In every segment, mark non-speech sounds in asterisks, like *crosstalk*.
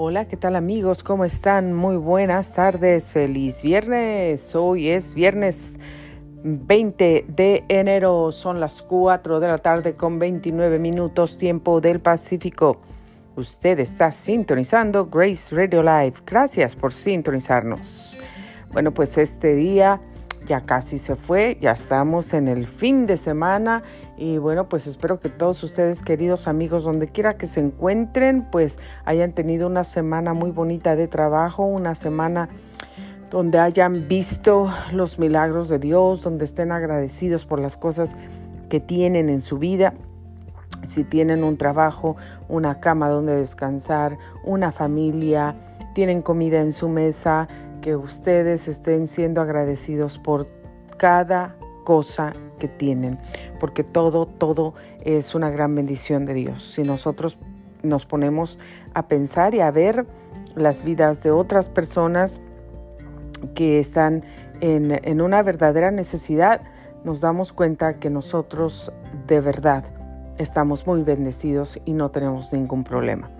Hola, ¿qué tal amigos? ¿Cómo están? Muy buenas tardes, feliz viernes. Hoy es viernes 20 de enero, son las 4 de la tarde con 29 minutos tiempo del Pacífico. Usted está sintonizando Grace Radio Live. Gracias por sintonizarnos. Bueno, pues este día ya casi se fue, ya estamos en el fin de semana y bueno, pues espero que todos ustedes, queridos amigos, donde quiera que se encuentren, pues hayan tenido una semana muy bonita de trabajo, una semana donde hayan visto los milagros de Dios, donde estén agradecidos por las cosas que tienen en su vida. Si tienen un trabajo, una cama donde descansar, una familia, tienen comida en su mesa, que ustedes estén siendo agradecidos por cada cosa que tienen, porque todo, todo es una gran bendición de Dios. Si nosotros nos ponemos a pensar y a ver las vidas de otras personas que están en, una verdadera necesidad, nos damos cuenta que nosotros de verdad estamos muy bendecidos y no tenemos ningún problema.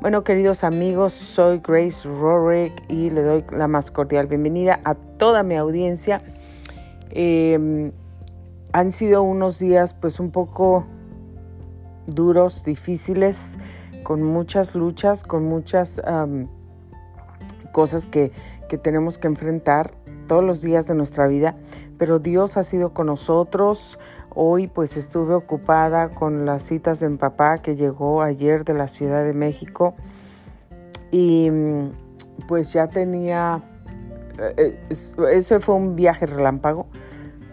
Bueno, queridos amigos, soy Grace Rorick y le doy la más cordial bienvenida a toda mi audiencia. Eh, han sido unos días pues un poco duros, difíciles, con muchas luchas, con muchas cosas que, que tenemos que enfrentar todos los días de nuestra vida, pero Dios ha sido con nosotros. Hoy pues estuve ocupada con las citas de mi papá que llegó ayer de la Ciudad de México y pues ya tenía, eh, eso fue un viaje relámpago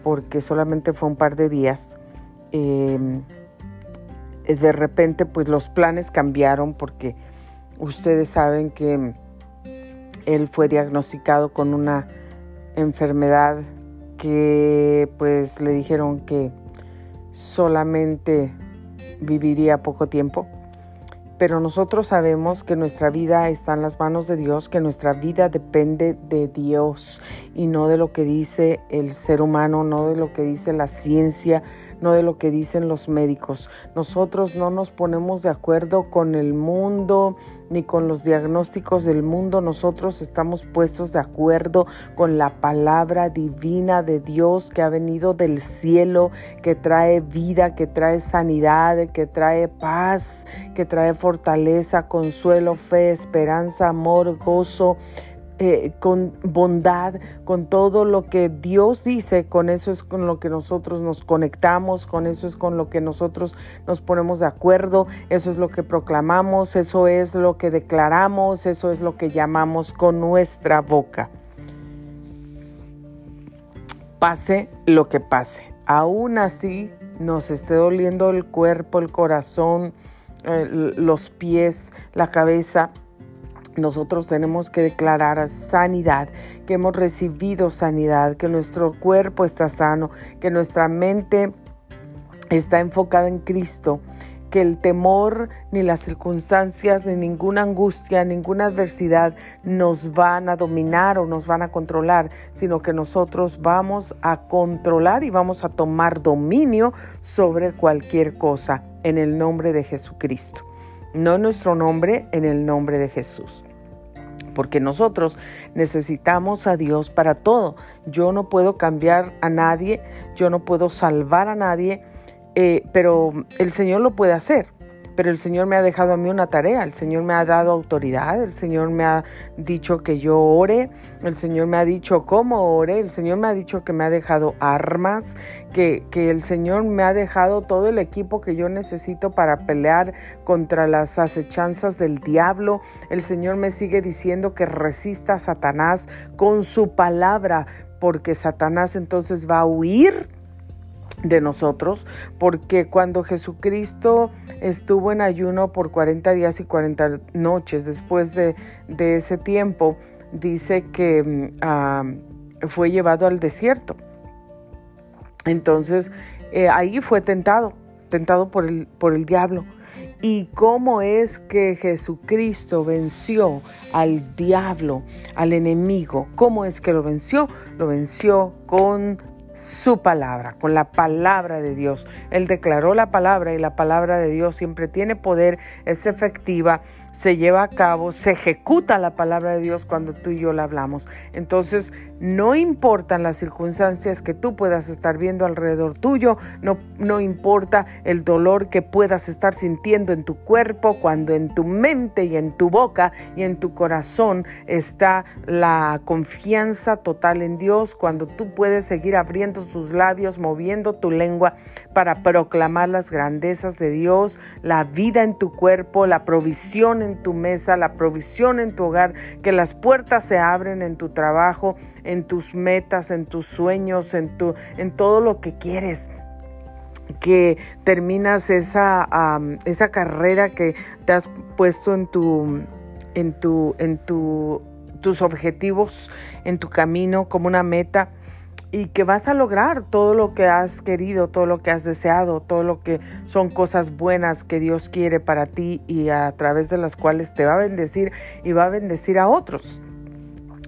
porque solamente fue un par de días. Em, de repente pues los planes cambiaron porque ustedes saben que él fue diagnosticado con una enfermedad que pues le dijeron que solamente viviría poco tiempo pero nosotros sabemos que nuestra vida está en las manos de Dios, que nuestra vida depende de Dios y no de lo que dice el ser humano, no de lo que dice la ciencia, no de lo que dicen los médicos. Nosotros no nos ponemos de acuerdo con el mundo ni con los diagnósticos del mundo. Nosotros estamos puestos de acuerdo con la palabra divina de Dios que ha venido del cielo, que trae vida, que trae sanidad, que trae paz, que trae fortaleza, consuelo, fe, esperanza, amor, gozo, eh, con bondad, con todo lo que Dios dice, con eso es con lo que nosotros nos conectamos, con eso es con lo que nosotros nos ponemos de acuerdo, eso es lo que proclamamos, eso es lo que declaramos, eso es lo que llamamos con nuestra boca. Pase lo que pase, aún así nos esté doliendo el cuerpo, el corazón, los pies, la cabeza, nosotros tenemos que declarar sanidad, que hemos recibido sanidad, que nuestro cuerpo está sano, que nuestra mente está enfocada en Cristo, que el temor, ni las circunstancias, ni ninguna angustia, ninguna adversidad nos van a dominar o nos van a controlar, sino que nosotros vamos a controlar y vamos a tomar dominio sobre cualquier cosa en el nombre de Jesucristo. No en nuestro nombre, en el nombre de Jesús porque nosotros necesitamos a Dios para todo. Yo no puedo cambiar a nadie, yo no puedo salvar a nadie, eh, pero el Señor lo puede hacer pero el Señor me ha dejado a mí una tarea, el Señor me ha dado autoridad, el Señor me ha dicho que yo ore, el Señor me ha dicho cómo ore, el Señor me ha dicho que me ha dejado armas, que, que el Señor me ha dejado todo el equipo que yo necesito para pelear contra las acechanzas del diablo. El Señor me sigue diciendo que resista a Satanás con su palabra, porque Satanás entonces va a huir de nosotros, porque cuando Jesucristo estuvo en ayuno por 40 días y 40 noches, después de, ese tiempo, dice que mm, ah, fue llevado al desierto. Entonces, eh, ahí fue tentado, tentado por el, por el diablo. ¿Y cómo es que Jesucristo venció al diablo, al enemigo? ¿Cómo es que lo venció? Lo venció con su palabra, con la palabra de Dios. Él declaró la palabra y la palabra de Dios siempre tiene poder, es efectiva se lleva a cabo, se ejecuta la palabra de Dios cuando tú y yo la hablamos. Entonces, no importan las circunstancias que tú puedas estar viendo alrededor tuyo, no, no importa el dolor que puedas estar sintiendo en tu cuerpo, cuando en tu mente y en tu boca y en tu corazón está la confianza total en Dios, cuando tú puedes seguir abriendo tus labios, moviendo tu lengua para proclamar las grandezas de Dios, la vida en tu cuerpo, la provisión en tu mesa, la provisión en tu hogar, que las puertas se abren en tu trabajo, en tus metas, en tus sueños, en, tu, en todo lo que quieres que terminas esa, esa carrera que te has puesto en tu, en tu, en tu, tus objetivos, en tu camino como una meta y que vas a lograr todo lo que has querido, todo lo que has deseado, todo lo que son cosas buenas que Dios quiere para ti y a través de las cuales te va a bendecir y va a bendecir a otros.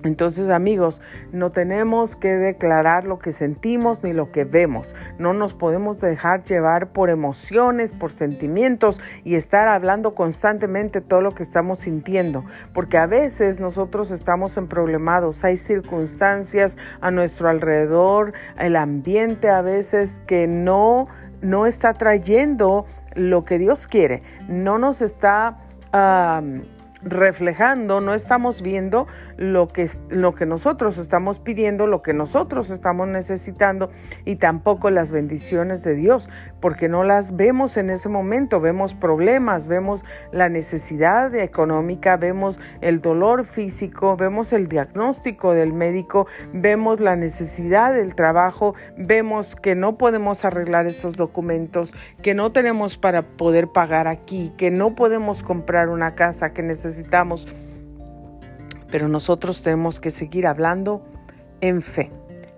Entonces amigos, no tenemos que declarar lo que sentimos ni lo que vemos. No nos podemos dejar llevar por emociones, por sentimientos y estar hablando constantemente todo lo que estamos sintiendo. Porque a veces nosotros estamos en problemados. Hay circunstancias a nuestro alrededor, el ambiente a veces que no, no está trayendo lo que Dios quiere. No nos está reflejando, no estamos viendo lo que, lo que nosotros estamos pidiendo, lo que nosotros estamos necesitando y tampoco las bendiciones de Dios, porque no las vemos en ese momento, vemos problemas, vemos la necesidad económica, vemos el dolor físico, vemos el diagnóstico del médico, vemos la necesidad del trabajo, vemos que no podemos arreglar estos documentos, que no tenemos para poder pagar aquí, que no podemos comprar una casa que necesitamos necesitamos. Pero nosotros tenemos que seguir hablando en fe.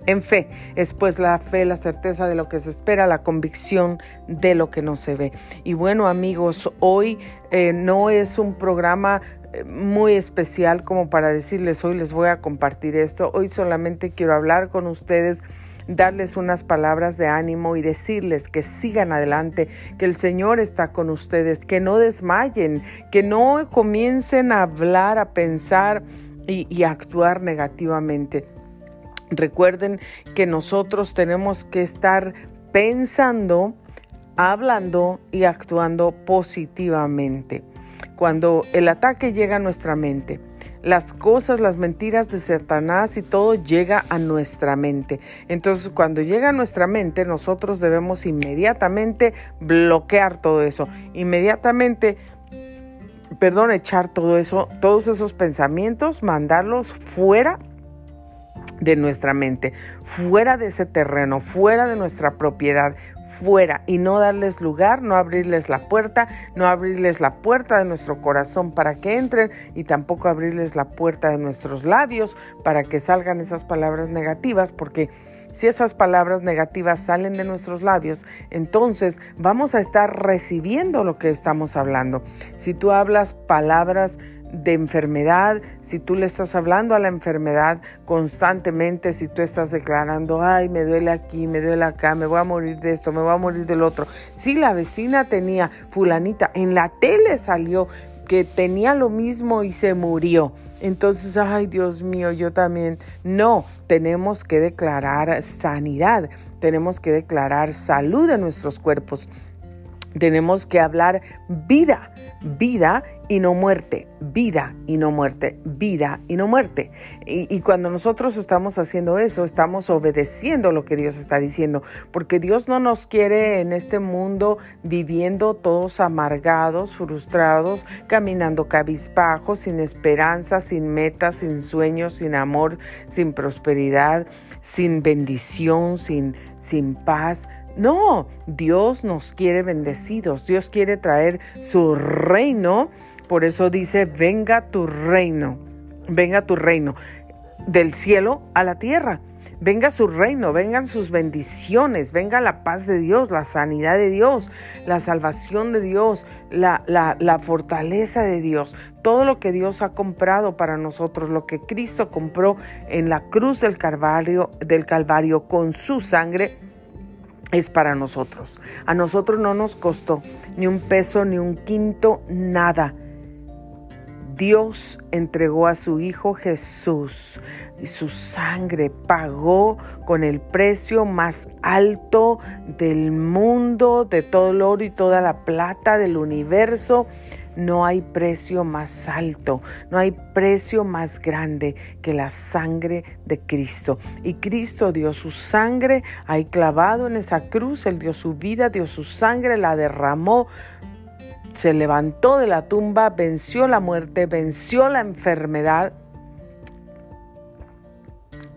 En fe es pues la fe, la certeza de lo que se espera, la convicción de lo que no se ve. Y bueno amigos, hoy eh, no es un programa eh, muy especial como para decirles hoy les voy a compartir esto. Hoy solamente quiero hablar con ustedes darles unas palabras de ánimo y decirles que sigan adelante, que el Señor está con ustedes, que no desmayen, que no comiencen a hablar, a pensar y, a actuar negativamente. Recuerden que nosotros tenemos que estar pensando, hablando y actuando positivamente. Cuando el ataque llega a nuestra mente, las cosas, las mentiras de Satanás y todo llega a nuestra mente. Entonces, cuando llega a nuestra mente, nosotros debemos inmediatamente bloquear todo eso. Inmediatamente, perdón, echar todo eso, todos esos pensamientos, mandarlos fuera de nuestra mente, fuera de ese terreno, fuera de nuestra propiedad, fuera y no darles lugar, no abrirles la puerta, no abrirles la puerta de nuestro corazón para que entren y tampoco abrirles la puerta de nuestros labios para que salgan esas palabras negativas, porque si esas palabras negativas salen de nuestros labios, entonces vamos a estar recibiendo lo que estamos hablando. Si tú hablas palabras de enfermedad, si tú le estás hablando a la enfermedad constantemente, si tú estás declarando, ay, me duele aquí, me duele acá, me voy a morir de esto, me voy a morir del otro. Si la vecina tenía fulanita, en la tele salió que tenía lo mismo y se murió. Entonces, ay Dios mío, yo también. No, tenemos que declarar sanidad, tenemos que declarar salud en nuestros cuerpos, tenemos que hablar vida, vida y no muerte, vida y no muerte, vida y no muerte. Y, cuando nosotros estamos haciendo eso, estamos obedeciendo lo que Dios está diciendo, porque Dios no nos quiere en este mundo viviendo todos amargados, frustrados, caminando cabizbajos, sin esperanza, sin metas, sin sueños, sin amor, sin prosperidad, sin bendición, sin, sin paz. No, Dios nos quiere bendecidos, Dios quiere traer su reino, por eso dice, venga tu reino, venga tu reino, del cielo a la tierra. Venga su reino, vengan sus bendiciones, venga la paz de Dios, la sanidad de Dios, la salvación de Dios, la, la, fortaleza de Dios, todo lo que Dios ha comprado para nosotros, lo que Cristo compró en la cruz del Calvario, del Calvario con su sangre es para nosotros. A nosotros no nos costó ni un peso, ni un quinto, nada. Dios entregó a su Hijo Jesús y su sangre pagó con el precio más alto del mundo, de todo el oro y toda la plata del universo no hay precio más alto, no hay precio más grande que la sangre de Cristo. Y Cristo dio su sangre ahí clavado en esa cruz, Él dio su vida, dio su sangre, la derramó, se levantó de la tumba, venció la muerte, venció la enfermedad.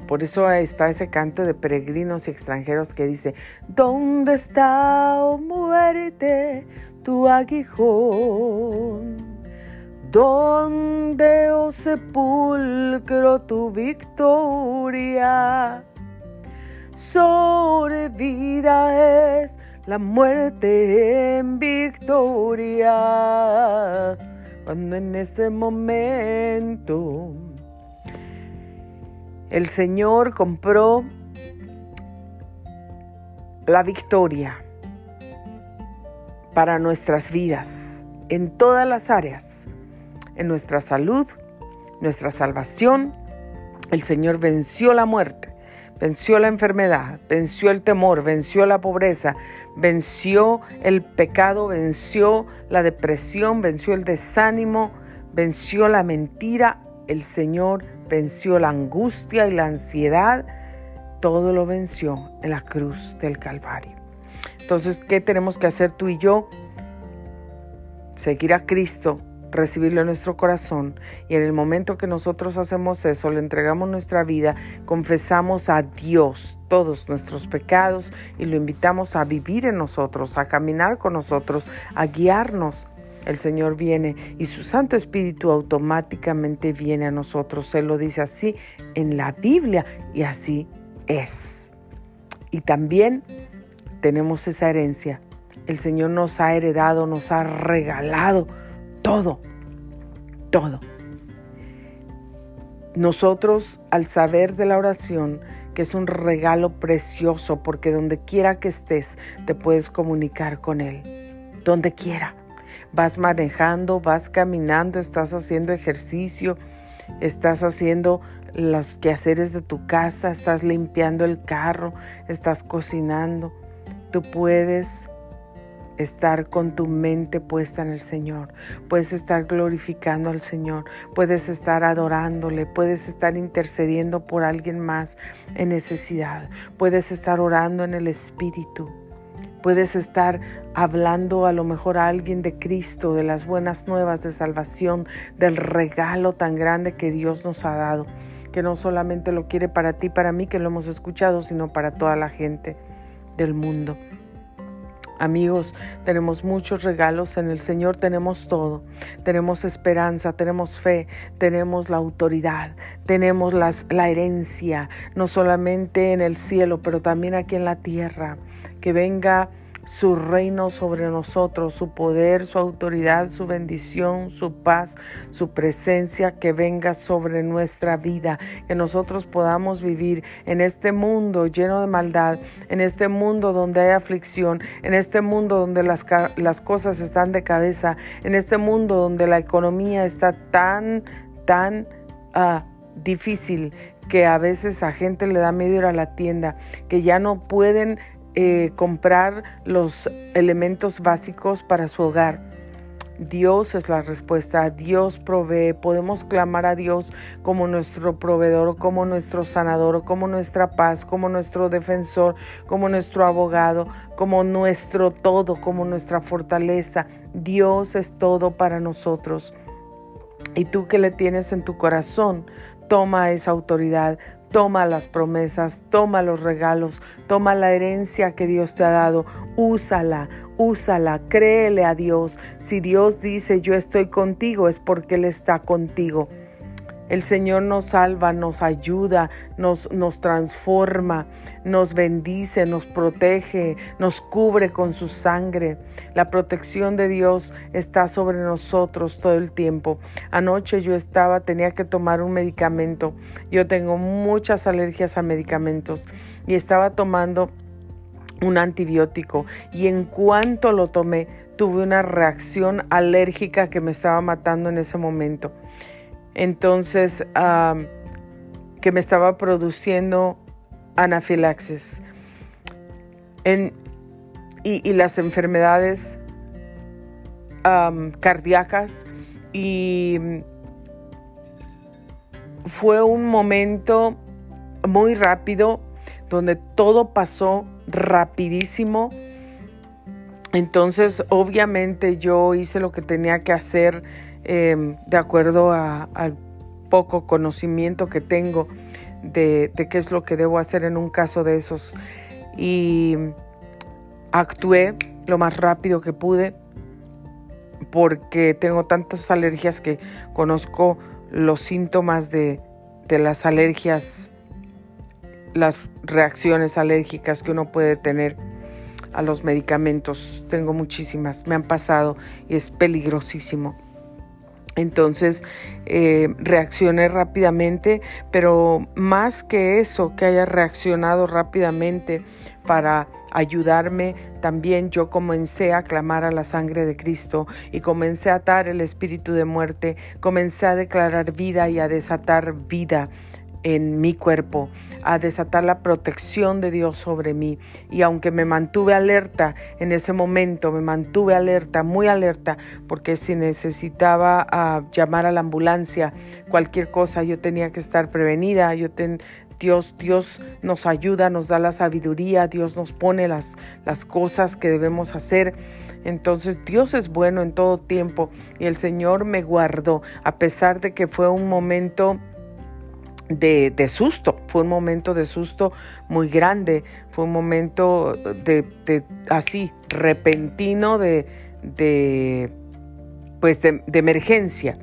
Por eso está ese canto de peregrinos y extranjeros que dice, ¿dónde está, oh muerte, tu aguijón? ¿Dónde, oh sepulcro, tu victoria? Sobre vida es la muerte en victoria. Cuando en ese momento el Señor compró la victoria para nuestras vidas en todas las áreas, en nuestra salud, nuestra salvación. El Señor venció la muerte, venció la enfermedad, venció el temor, venció la pobreza, venció el pecado, venció la depresión, venció el desánimo, venció la mentira. El Señor venció la angustia y la ansiedad. Todo lo venció en la cruz del Calvario. Entonces, ¿qué tenemos que hacer tú y yo? Seguir a Cristo, recibirlo en nuestro corazón y en el momento que nosotros hacemos eso, le entregamos nuestra vida, confesamos a Dios todos nuestros pecados y lo invitamos a vivir en nosotros, a caminar con nosotros, a guiarnos. El Señor viene y su Santo Espíritu automáticamente viene a nosotros. Él lo dice así en la Biblia y así es. Y también tenemos esa herencia. El Señor nos ha heredado, nos ha regalado todo, todo. Nosotros al saber de la oración, que es un regalo precioso, porque donde quiera que estés, te puedes comunicar con Él, donde quiera. Vas manejando, vas caminando, estás haciendo ejercicio, estás haciendo los quehaceres de tu casa, estás limpiando el carro, estás cocinando. Tú puedes estar con tu mente puesta en el Señor, puedes estar glorificando al Señor, puedes estar adorándole, puedes estar intercediendo por alguien más en necesidad, puedes estar orando en el Espíritu. Puedes estar hablando a lo mejor a alguien de Cristo, de las buenas nuevas de salvación, del regalo tan grande que Dios nos ha dado, que no solamente lo quiere para ti, para mí, que lo hemos escuchado, sino para toda la gente del mundo. Amigos, tenemos muchos regalos en el Señor, tenemos todo. Tenemos esperanza, tenemos fe, tenemos la autoridad, tenemos las, la herencia, no solamente en el cielo, pero también aquí en la tierra. Que venga su reino sobre nosotros, su poder, su autoridad, su bendición, su paz, su presencia que venga sobre nuestra vida, que nosotros podamos vivir en este mundo lleno de maldad, en este mundo donde hay aflicción, en este mundo donde las, las cosas están de cabeza, en este mundo donde la economía está tan, tan... Uh, difícil que a veces a gente le da miedo ir a la tienda, que ya no pueden eh, comprar los elementos básicos para su hogar. Dios es la respuesta, Dios provee, podemos clamar a Dios como nuestro proveedor, como nuestro sanador, como nuestra paz, como nuestro defensor, como nuestro abogado, como nuestro todo, como nuestra fortaleza. Dios es todo para nosotros. Y tú que le tienes en tu corazón, toma esa autoridad, Toma las promesas, toma los regalos, toma la herencia que Dios te ha dado, úsala, úsala, créele a Dios. Si Dios dice yo estoy contigo es porque Él está contigo. El Señor nos salva, nos ayuda, nos, transforma, nos bendice, nos protege, nos cubre con su sangre. La protección de Dios está sobre nosotros todo el tiempo. Anoche yo estaba, tenía que tomar un medicamento. Yo tengo muchas alergias a medicamentos y estaba tomando un antibiótico y en cuanto lo tomé tuve una reacción alérgica que me estaba matando en ese momento entonces que me estaba produciendo anafilaxis. y, las enfermedades cardíacas y fue un momento muy rápido donde todo pasó rapidísimo. Entonces, obviamente yo hice lo que tenía que hacer Em, de acuerdo al poco conocimiento que tengo de, qué es lo que debo hacer en un caso de esos. Y actué lo más rápido que pude porque tengo tantas alergias que conozco los síntomas de, de las alergias, las reacciones alérgicas que uno puede tener a los medicamentos. Tengo muchísimas, me han pasado y es peligrosísimo. Entonces eh, reaccioné rápidamente, pero más que eso, que haya reaccionado rápidamente para ayudarme, también yo comencé a clamar a la sangre de Cristo y comencé a atar el espíritu de muerte, comencé a declarar vida y a desatar vida en mi cuerpo, a desatar la protección de Dios sobre mí. Y aunque me mantuve alerta en ese momento, me mantuve alerta, muy alerta, porque si necesitaba ah, llamar a la ambulancia, cualquier cosa, yo tenía que estar prevenida, yo Dios, Dios nos ayuda, nos da la sabiduría, Dios nos pone las, las cosas que debemos hacer. Entonces Dios es bueno en todo tiempo y el Señor me guardó, a pesar de que fue un momento de, susto, fue un momento de susto muy grande, fue un momento de, así, repentino de, de pues de, emergencia.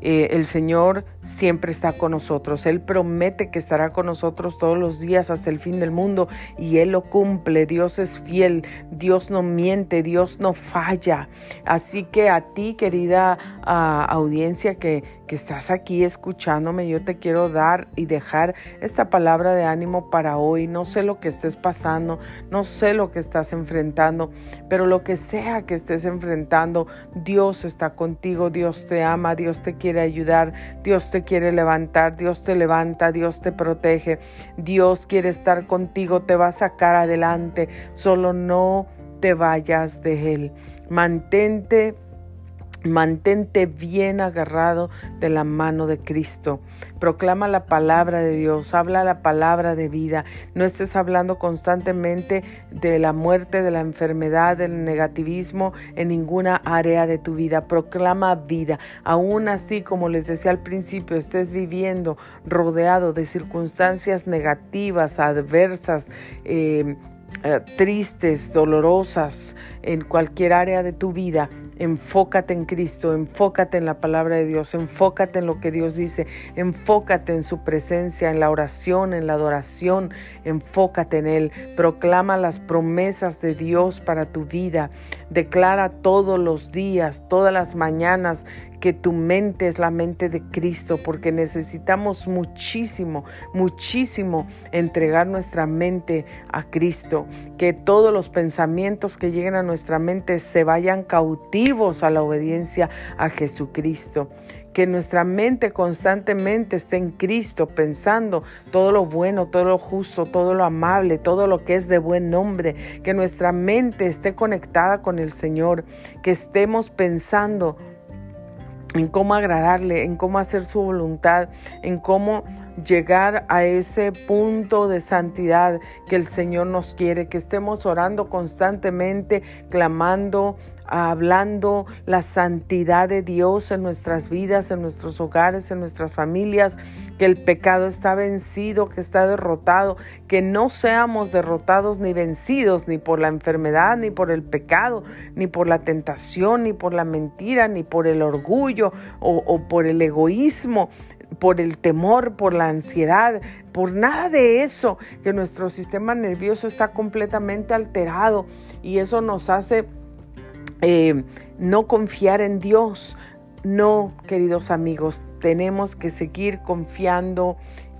Eh, el Señor siempre está con nosotros. Él promete que estará con nosotros todos los días hasta el fin del mundo y Él lo cumple. Dios es fiel, Dios no miente, Dios no falla. Así que a ti, querida ah, audiencia que, que estás aquí escuchándome, yo te quiero dar y dejar esta palabra de ánimo para hoy. No sé lo que estés pasando, no sé lo que estás enfrentando, pero lo que sea que estés enfrentando, Dios está contigo, Dios te ama, Dios te quiere ayudar, Dios te quiere levantar, Dios te levanta, Dios te protege, Dios quiere estar contigo, te va a sacar adelante, solo no te vayas de Él. Mantente Mantente bien agarrado de la mano de Cristo. Proclama la palabra de Dios, habla la palabra de vida. No estés hablando constantemente de la muerte, de la enfermedad, del negativismo en ninguna área de tu vida. Proclama vida. Aún así, como les decía al principio, estés viviendo rodeado de circunstancias negativas, adversas, eh, eh, tristes, dolorosas en cualquier área de tu vida Enfócate en Cristo, enfócate en la palabra de Dios, enfócate en lo que Dios dice, enfócate en su presencia, en la oración, en la adoración, enfócate en Él. Proclama las promesas de Dios para tu vida. Declara todos los días, todas las mañanas que tu mente es la mente de Cristo, porque necesitamos muchísimo, muchísimo entregar nuestra mente a Cristo, que todos los pensamientos que lleguen a nuestra mente se vayan cautivos a la obediencia a Jesucristo. Que nuestra mente constantemente esté en Cristo, pensando todo lo bueno, todo lo justo, todo lo amable, todo lo que es de buen nombre, que nuestra mente esté conectada con el Señor, que estemos pensando en cómo agradarle, en cómo hacer su voluntad, en cómo llegar a ese punto de santidad que el Señor nos quiere, que estemos orando constantemente, clamando, hablando la santidad de Dios en nuestras vidas, en nuestros hogares, en nuestras familias, que el pecado está vencido, que está derrotado, que no seamos derrotados ni vencidos ni por la enfermedad, ni por el pecado, ni por la tentación, ni por la mentira, ni por el orgullo o, por el egoísmo, por el temor, por la ansiedad, por nada de eso, que nuestro sistema nervioso está completamente alterado y eso nos hace eh, no confiar en Dios. No, queridos amigos, tenemos que seguir confiando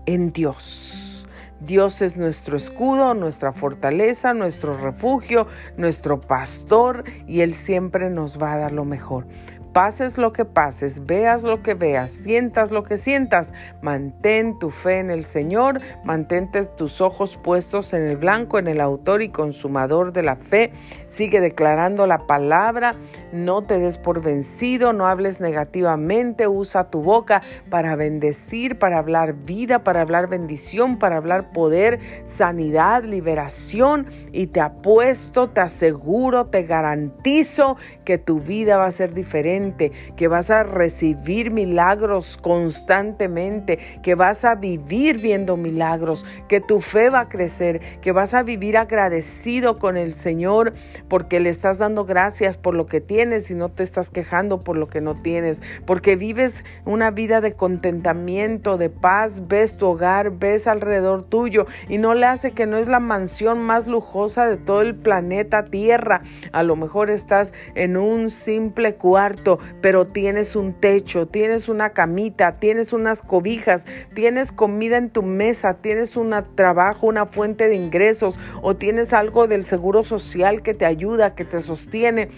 en Dios. Dios es nuestro escudo, nuestra fortaleza, nuestro refugio, nuestro pastor y Él siempre nos va a dar lo mejor pases lo que pases, veas lo que veas, sientas lo que sientas, mantén tu fe en el Señor, mantente tus ojos puestos en el blanco, en el autor y consumador de la fe, sigue declarando la palabra, no te des por vencido, no hables negativamente, usa tu boca para bendecir, para hablar vida, para hablar bendición, para hablar poder, sanidad, liberación. Y te apuesto, te aseguro, te garantizo que tu vida va a ser diferente que vas a recibir milagros constantemente, que vas a vivir viendo milagros, que tu fe va a crecer, que vas a vivir agradecido con el Señor porque le estás dando gracias por lo que tienes y no te estás quejando por lo que no tienes, porque vives una vida de contentamiento, de paz, ves tu hogar, ves alrededor tuyo y no le hace que no es la mansión más lujosa de todo el planeta Tierra. A lo mejor estás en un simple cuarto pero tienes un techo, tienes una camita, tienes unas cobijas, tienes comida en tu mesa, tienes un trabajo, una fuente de ingresos o tienes algo del seguro social que te ayuda, que te sostiene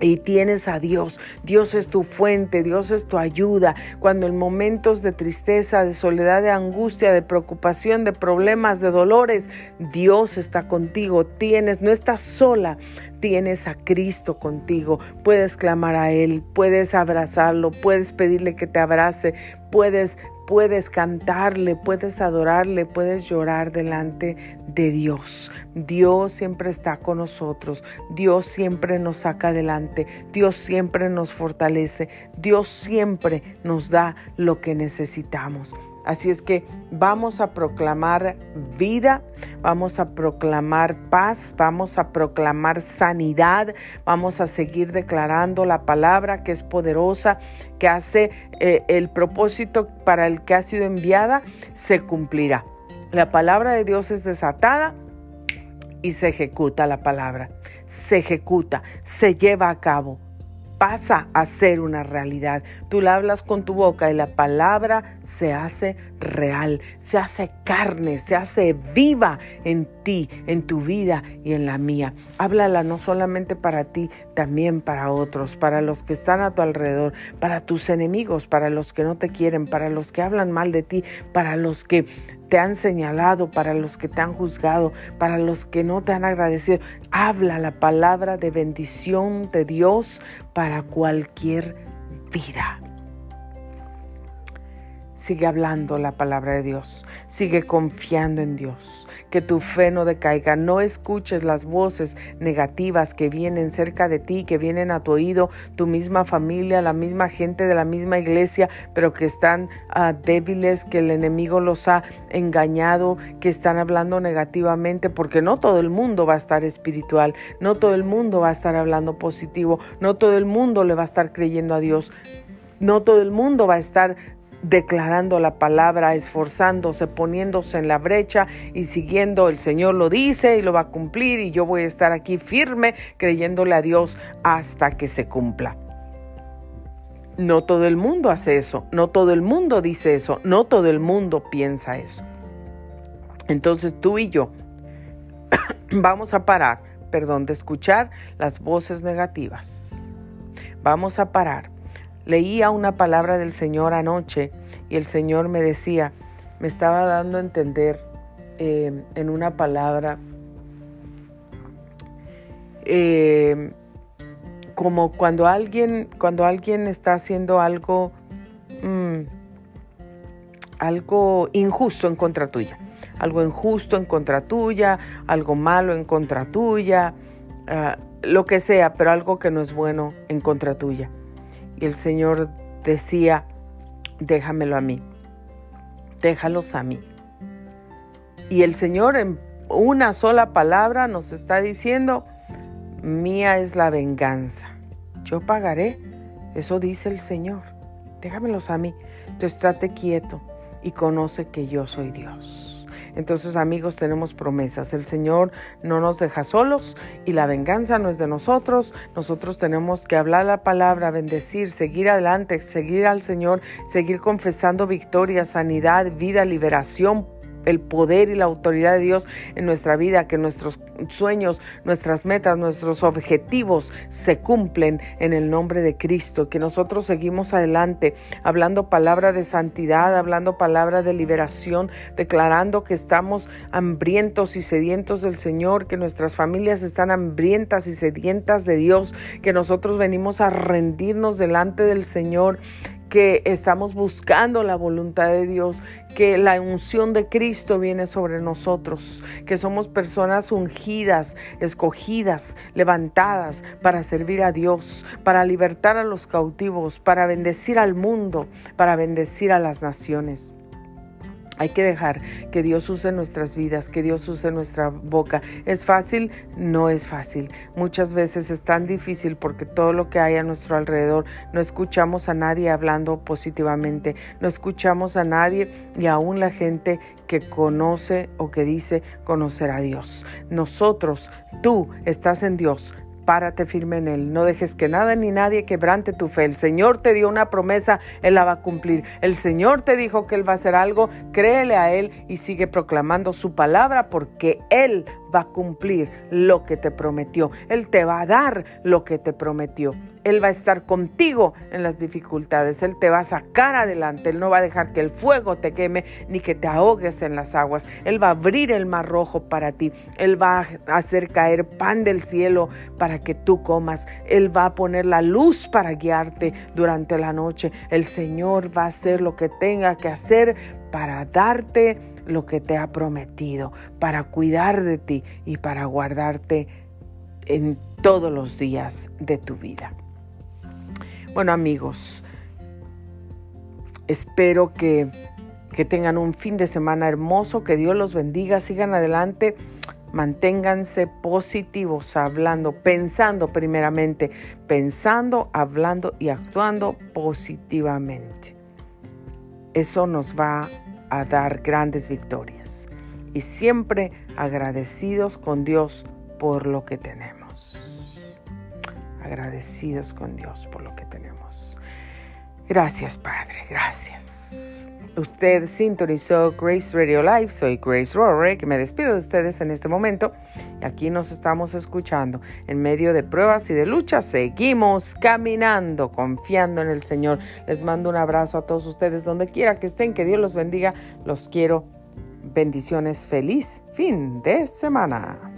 y tienes a Dios. Dios es tu fuente, Dios es tu ayuda. Cuando en momentos de tristeza, de soledad, de angustia, de preocupación, de problemas, de dolores, Dios está contigo. Tienes, no estás sola. Tienes a Cristo contigo, puedes clamar a Él, puedes abrazarlo, puedes pedirle que te abrace, puedes puedes cantarle, puedes adorarle, puedes llorar delante de Dios. Dios siempre está con nosotros, Dios siempre nos saca adelante, Dios siempre nos fortalece, Dios siempre nos da lo que necesitamos. Así es que vamos a proclamar vida, vamos a proclamar paz, vamos a proclamar sanidad, vamos a seguir declarando la palabra que es poderosa, que hace eh, el propósito para el que ha sido enviada, se cumplirá. La palabra de Dios es desatada y se ejecuta la palabra, se ejecuta, se lleva a cabo pasa a ser una realidad. Tú la hablas con tu boca y la palabra se hace real, se hace carne, se hace viva en ti, en tu vida y en la mía. Háblala no solamente para ti, también para otros, para los que están a tu alrededor, para tus enemigos, para los que no te quieren, para los que hablan mal de ti, para los que te han señalado, para los que te han juzgado, para los que no te han agradecido. Habla la palabra de bendición de Dios para cualquier vida. Sigue hablando la palabra de Dios. Sigue confiando en Dios. Que tu fe no decaiga. No escuches las voces negativas que vienen cerca de ti, que vienen a tu oído, tu misma familia, la misma gente de la misma iglesia, pero que están ah, débiles, que el enemigo los ha engañado, que están hablando negativamente, porque no todo el mundo va a estar espiritual, no todo el mundo va a estar hablando positivo, no todo el mundo le va a estar creyendo a Dios. No todo el mundo va a estar declarando la palabra, esforzándose, poniéndose en la brecha y siguiendo el Señor lo dice y lo va a cumplir y yo voy a estar aquí firme creyéndole a Dios hasta que se cumpla. No todo el mundo hace eso, no todo el mundo dice eso, no todo el mundo piensa eso. Entonces tú y yo *coughs* vamos a parar, perdón, de escuchar las voces negativas. Vamos a parar Leía una palabra del Señor anoche y el Señor me decía, me estaba dando a entender eh, en una palabra eh, como cuando alguien, cuando alguien está haciendo algo, mm, algo injusto en contra tuya, algo injusto en contra tuya, algo malo en contra tuya, ah, lo que sea, pero algo que no es bueno en contra tuya. El Señor decía, déjamelo a mí, déjalos a mí. Y el Señor en una sola palabra nos está diciendo, mía es la venganza, yo pagaré, eso dice el Señor. déjamelos a mí. Entonces estate quieto y conoce que yo soy Dios. Entonces amigos, tenemos promesas. El Señor no nos deja solos y la venganza no es de nosotros. Nosotros tenemos que hablar la palabra, bendecir, seguir adelante, seguir al Señor, seguir confesando victoria, sanidad, vida, liberación el poder y la autoridad de Dios en nuestra vida, que nuestros sueños, nuestras metas, nuestros objetivos se cumplen en el nombre de Cristo, que nosotros seguimos adelante hablando palabra de santidad, hablando palabra de liberación, declarando que estamos hambrientos y sedientos del Señor, que nuestras familias están hambrientas y sedientas de Dios, que nosotros venimos a rendirnos delante del Señor, que estamos buscando la voluntad de Dios, que la unción de Cristo viene sobre nosotros, que somos personas ungidas, escogidas, levantadas para servir a Dios, para libertar a los cautivos, para bendecir al mundo, para bendecir a las naciones. Hay que dejar que Dios use nuestras vidas, que Dios use nuestra boca. ¿Es fácil? No es fácil. Muchas veces es tan difícil porque todo lo que hay a nuestro alrededor, no escuchamos a nadie hablando positivamente, no escuchamos a nadie y aún la gente que conoce o que dice conocer a Dios. Nosotros, tú estás en Dios, párate firme en Él. No dejes que nada ni nadie quebrante tu fe. El Señor te dio una promesa, Él la va a cumplir. El Señor te dijo que Él va a hacer algo, créele a Él y sigue proclamando su palabra porque Él va a cumplir lo que te prometió. Él te va a dar lo que te prometió. Él va a estar contigo en las dificultades. Él te va a sacar adelante. Él no va a dejar que el fuego te queme ni que te ahogues en las aguas. Él va a abrir el mar rojo para ti. Él va a hacer caer pan del cielo para que tú comas. Él va a poner la luz para guiarte durante la noche. El Señor va a hacer lo que tenga que hacer para darte lo que te ha prometido, para cuidar de ti y para guardarte en todos los días de tu vida. Bueno amigos, espero que, que tengan un fin de semana hermoso, que Dios los bendiga, sigan adelante. Manténganse positivos, hablando, pensando primeramente, pensando, hablando y actuando positivamente. Eso nos va a dar grandes victorias y siempre agradecidos con Dios por lo que tenemos. Agradecidos con Dios por lo que tenemos. Gracias Padre, gracias. Usted sintonizó Grace Radio Live. Soy Grace que Me despido de ustedes en este momento. Aquí nos estamos escuchando. En medio de pruebas y de luchas, seguimos caminando, confiando en el Señor. Les mando un abrazo a todos ustedes, donde quiera que estén. Que Dios los bendiga. Los quiero. Bendiciones. Feliz fin de semana.